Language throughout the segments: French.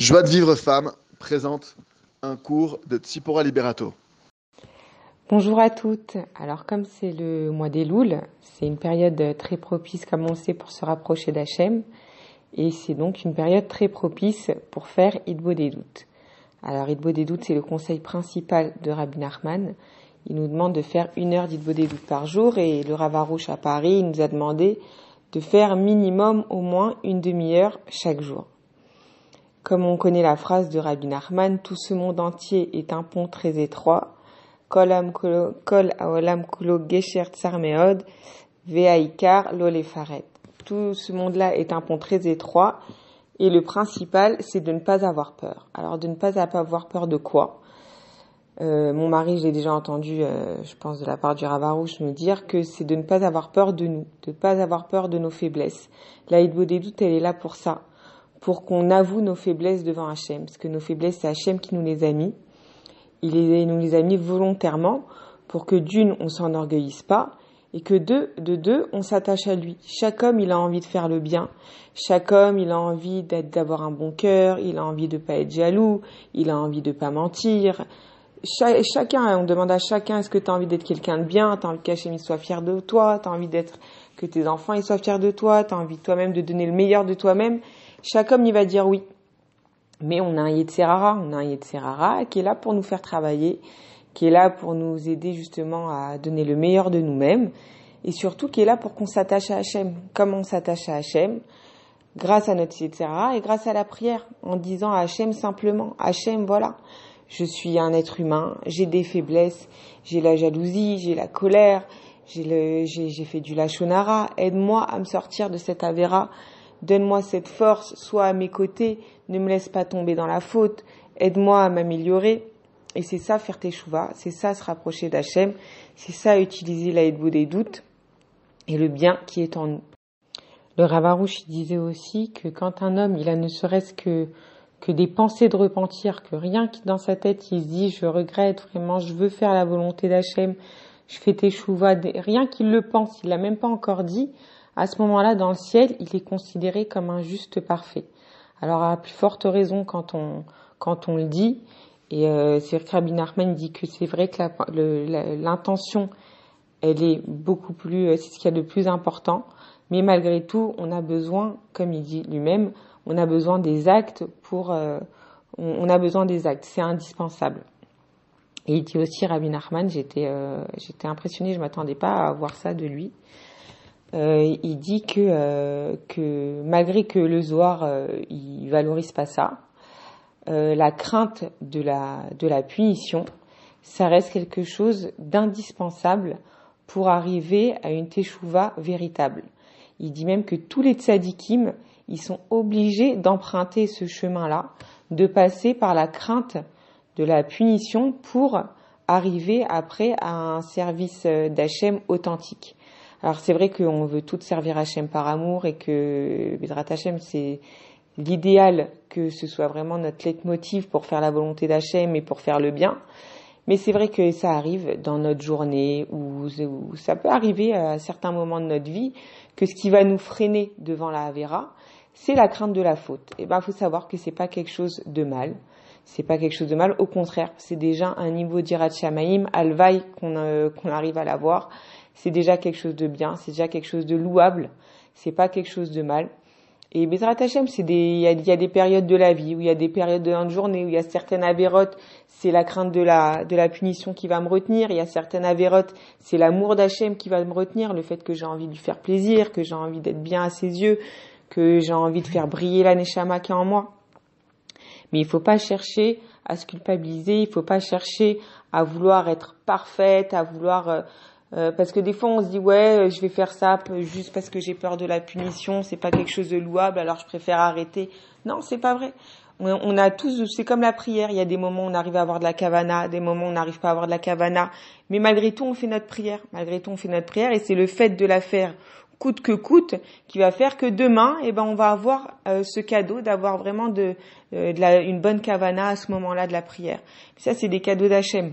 Joie de vivre femme présente un cours de Tsipora Liberato. Bonjour à toutes. Alors comme c'est le mois des Louls, c'est une période très propice comme on sait pour se rapprocher d'Hachem et c'est donc une période très propice pour faire Idbo des doutes. Alors Idbo des doutes c'est le conseil principal de Rabbi Nachman. Il nous demande de faire une heure d'Idbo des doutes par jour et le Ravarouche à Paris il nous a demandé de faire minimum au moins une demi-heure chaque jour. Comme on connaît la phrase de Rabbi Nachman, tout ce monde entier est un pont très étroit. Kol aolam kulo gesher tsarmeod veaikar lolefaret. Tout ce monde-là est un pont très étroit et le principal, c'est de ne pas avoir peur. Alors de ne pas avoir peur de quoi? Euh, mon mari, j'ai déjà entendu, euh, je pense de la part du Ravarouche, nous dire que c'est de ne pas avoir peur de nous, de ne pas avoir peur de nos faiblesses. La doutes, elle est là pour ça, pour qu'on avoue nos faiblesses devant Hachem, parce que nos faiblesses, c'est Hachem qui nous les a mis. Il les, nous les a mis volontairement pour que d'une, on s'enorgueillisse pas, et que deux, de deux, on s'attache à lui. Chaque homme, il a envie de faire le bien. Chaque homme, il a envie d'avoir un bon cœur, il a envie de pas être jaloux, il a envie de pas mentir, chacun, on demande à chacun, est-ce que tu as envie d'être quelqu'un de bien, tu as envie que Hachem soit fier de toi, tu as envie d'être, que tes enfants ils soient fiers de toi, tu as envie toi-même de donner le meilleur de toi-même? Chaque homme, il va dire oui. Mais on a un Yetzerara, on a un Yetzerara qui est là pour nous faire travailler, qui est là pour nous aider justement à donner le meilleur de nous-mêmes, et surtout qui est là pour qu'on s'attache à Hachem. Comme on s'attache à Hachem? Grâce à notre Yetzerara et grâce à la prière, en disant à Hachem simplement, Hachem, voilà, je suis un être humain, j'ai des faiblesses, j'ai la jalousie, j'ai la colère, j'ai fait du lachonara, aide-moi à me sortir de cette avéra, donne-moi cette force, sois à mes côtés, ne me laisse pas tomber dans la faute, aide-moi à m'améliorer. Et c'est ça faire tes chouvas, c'est ça se rapprocher d'Hachem, c'est ça utiliser la des doutes et le bien qui est en nous. Le Ravarouche disait aussi que quand un homme, il a ne serait-ce que que des pensées de repentir, que rien qui dans sa tête il se dit je regrette vraiment, je veux faire la volonté d'Hachem, je fais tes chouvas, rien qu'il le pense, il l'a même pas encore dit, à ce moment-là dans le ciel, il est considéré comme un juste parfait. Alors à plus forte raison quand on quand on le dit, et euh, c'est Rabbi Nachman dit que c'est vrai que l'intention elle est beaucoup plus, euh, c'est ce qu'il y a de plus important, mais malgré tout, on a besoin, comme il dit lui-même, on a besoin des actes pour, euh, on, a besoin des actes, c'est indispensable. Et il dit aussi Rabbi Nachman, j'étais, euh, j'étais impressionnée, je m'attendais pas à voir ça de lui. Euh, il dit que, que malgré que le Zohar, il valorise pas ça, la crainte de la, de la punition, ça reste quelque chose d'indispensable pour arriver à une teshuva véritable. Il dit même que tous les tzadikim, ils sont obligés d'emprunter ce chemin-là, de passer par la crainte de la punition pour arriver après à un service d'Hachem authentique. Alors c'est vrai qu'on veut tout servir Hachem par amour et que Bédrat Hachem c'est l'idéal que ce soit vraiment notre leitmotiv pour faire la volonté d'Hachem et pour faire le bien. Mais c'est vrai que ça arrive dans notre journée ou, ça peut arriver à certains moments de notre vie que ce qui va nous freiner devant la Avera, c'est la crainte de la faute. Et ben, faut savoir que c'est pas quelque chose de mal. C'est pas quelque chose de mal. Au contraire, c'est déjà un niveau d'Irat Shamaim, alvaï qu'on euh, qu'on arrive à l'avoir. C'est déjà quelque chose de bien. C'est déjà quelque chose de louable. C'est pas quelque chose de mal. Et Bezrat Hashem, c'est des, il y a, des périodes de la vie où il y a des périodes de la journée où il y a certaines avérotes, c'est la crainte de la, de la punition qui va me retenir. Il y a certaines avérotes, c'est l'amour d'Hachem qui va me retenir, le fait que j'ai envie de lui faire plaisir, que j'ai envie d'être bien à ses yeux, que j'ai envie de faire briller la Neshama qui est en moi. Mais il faut pas chercher à se culpabiliser, il faut pas chercher à vouloir être parfaite, à vouloir euh, euh, parce que des fois on se dit ouais je vais faire ça juste parce que j'ai peur de la punition, c'est pas quelque chose de louable alors je préfère arrêter. Non, c'est pas vrai. On a tous, c'est comme la prière. Il y a des moments où on arrive à avoir de la kavana, des moments où on n'arrive pas à avoir de la kavana, mais malgré tout on fait notre prière. Malgré tout on fait notre prière et c'est le fait de la faire coûte que coûte, qui va faire que demain, eh ben, on va avoir euh, ce cadeau d'avoir vraiment de, euh, de la, une bonne kavana à ce moment-là de la prière. Ça, c'est des cadeaux d'Hachem.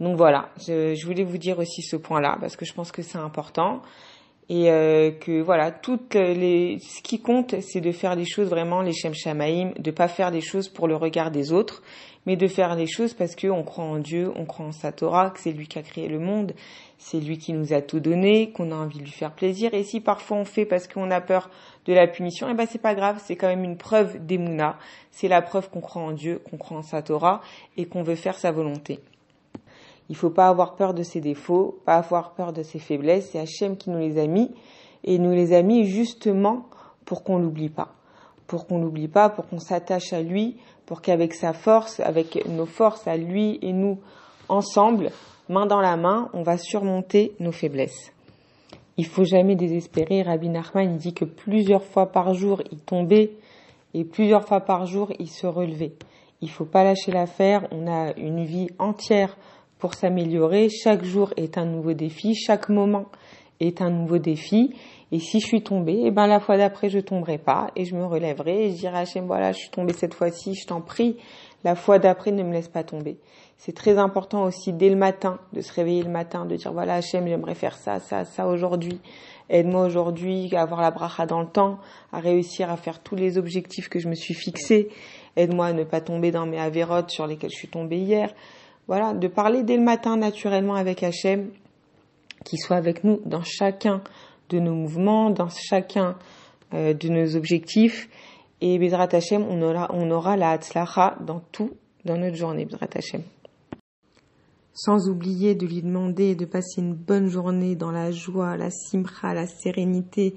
Donc voilà, je, je, voulais vous dire aussi ce point-là parce que je pense que c'est important. et euh, que voilà, toutes les, ce qui compte, c'est de faire les choses vraiment les Shem Shamaim, de pas faire les choses pour le regard des autres, mais de faire les choses parce qu'on croit en Dieu, on croit en sa Torah, que c'est lui qui a créé le monde, c'est lui qui nous a tout donné, qu'on a envie de lui faire plaisir. Et si parfois on fait parce qu'on a peur de la punition, eh ben c'est pas grave, c'est quand même une preuve d'Emouna. C'est la preuve qu'on croit en Dieu, qu'on croit en sa Torah et qu'on veut faire sa volonté. Il faut pas avoir peur de ses défauts, pas avoir peur de ses faiblesses. C'est Hachem qui nous les a mis et nous les a mis justement pour qu'on l'oublie pas. Pour qu'on l'oublie pas, pour qu'on s'attache à lui, pour qu'avec sa force, avec nos forces à lui et nous, ensemble, main dans la main, on va surmonter nos faiblesses. Il faut jamais désespérer. Rabbi Nachman dit que plusieurs fois par jour il tombait et plusieurs fois par jour il se relevait. Il faut pas lâcher l'affaire. On a une vie entière pour s'améliorer. Chaque jour est un nouveau défi, chaque moment est un nouveau défi. Et si je suis tombée, eh ben la fois d'après je tomberai pas et je me relèverai et je dirai à Hachem voilà je suis tombée cette fois-ci, je t'en prie. La fois d'après ne me laisse pas tomber. C'est très important aussi dès le matin de se réveiller le matin, de dire voilà Hachem j'aimerais faire ça, ça, ça aujourd'hui. Aide-moi aujourd'hui à avoir la bracha dans le temps, à réussir à faire tous les objectifs que je me suis fixés. Aide-moi à ne pas tomber dans mes avérotes sur lesquelles je suis tombée hier voilà, de parler dès le matin naturellement avec Hachem, qui soit avec nous dans chacun de nos mouvements, dans chacun euh, de nos objectifs. Et Bezrat Hachem, on aura, la Hatzlacha dans tout, dans notre journée, Bezrat Hachem. Sans oublier de lui demander de passer une bonne journée dans la joie, la simcha, la sérénité,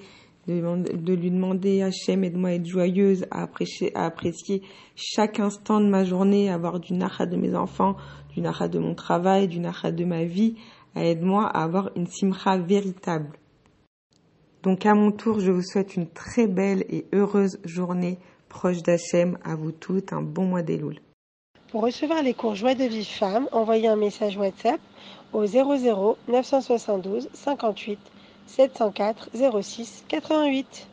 de, lui demander Hachem, aide-moi à être joyeuse, à apprécier, chaque instant de ma journée, à avoir du nacha de mes enfants, du nacha de mon travail, du nacha de ma vie, aide-moi à avoir une simcha véritable. Donc à mon tour, je vous souhaite une très belle et heureuse journée proche d'Hachem. À vous toutes, un bon mois d'Elul. Pour recevoir les cours Joie de vie femme, envoyez un message WhatsApp au 00 972 58 704 06 88.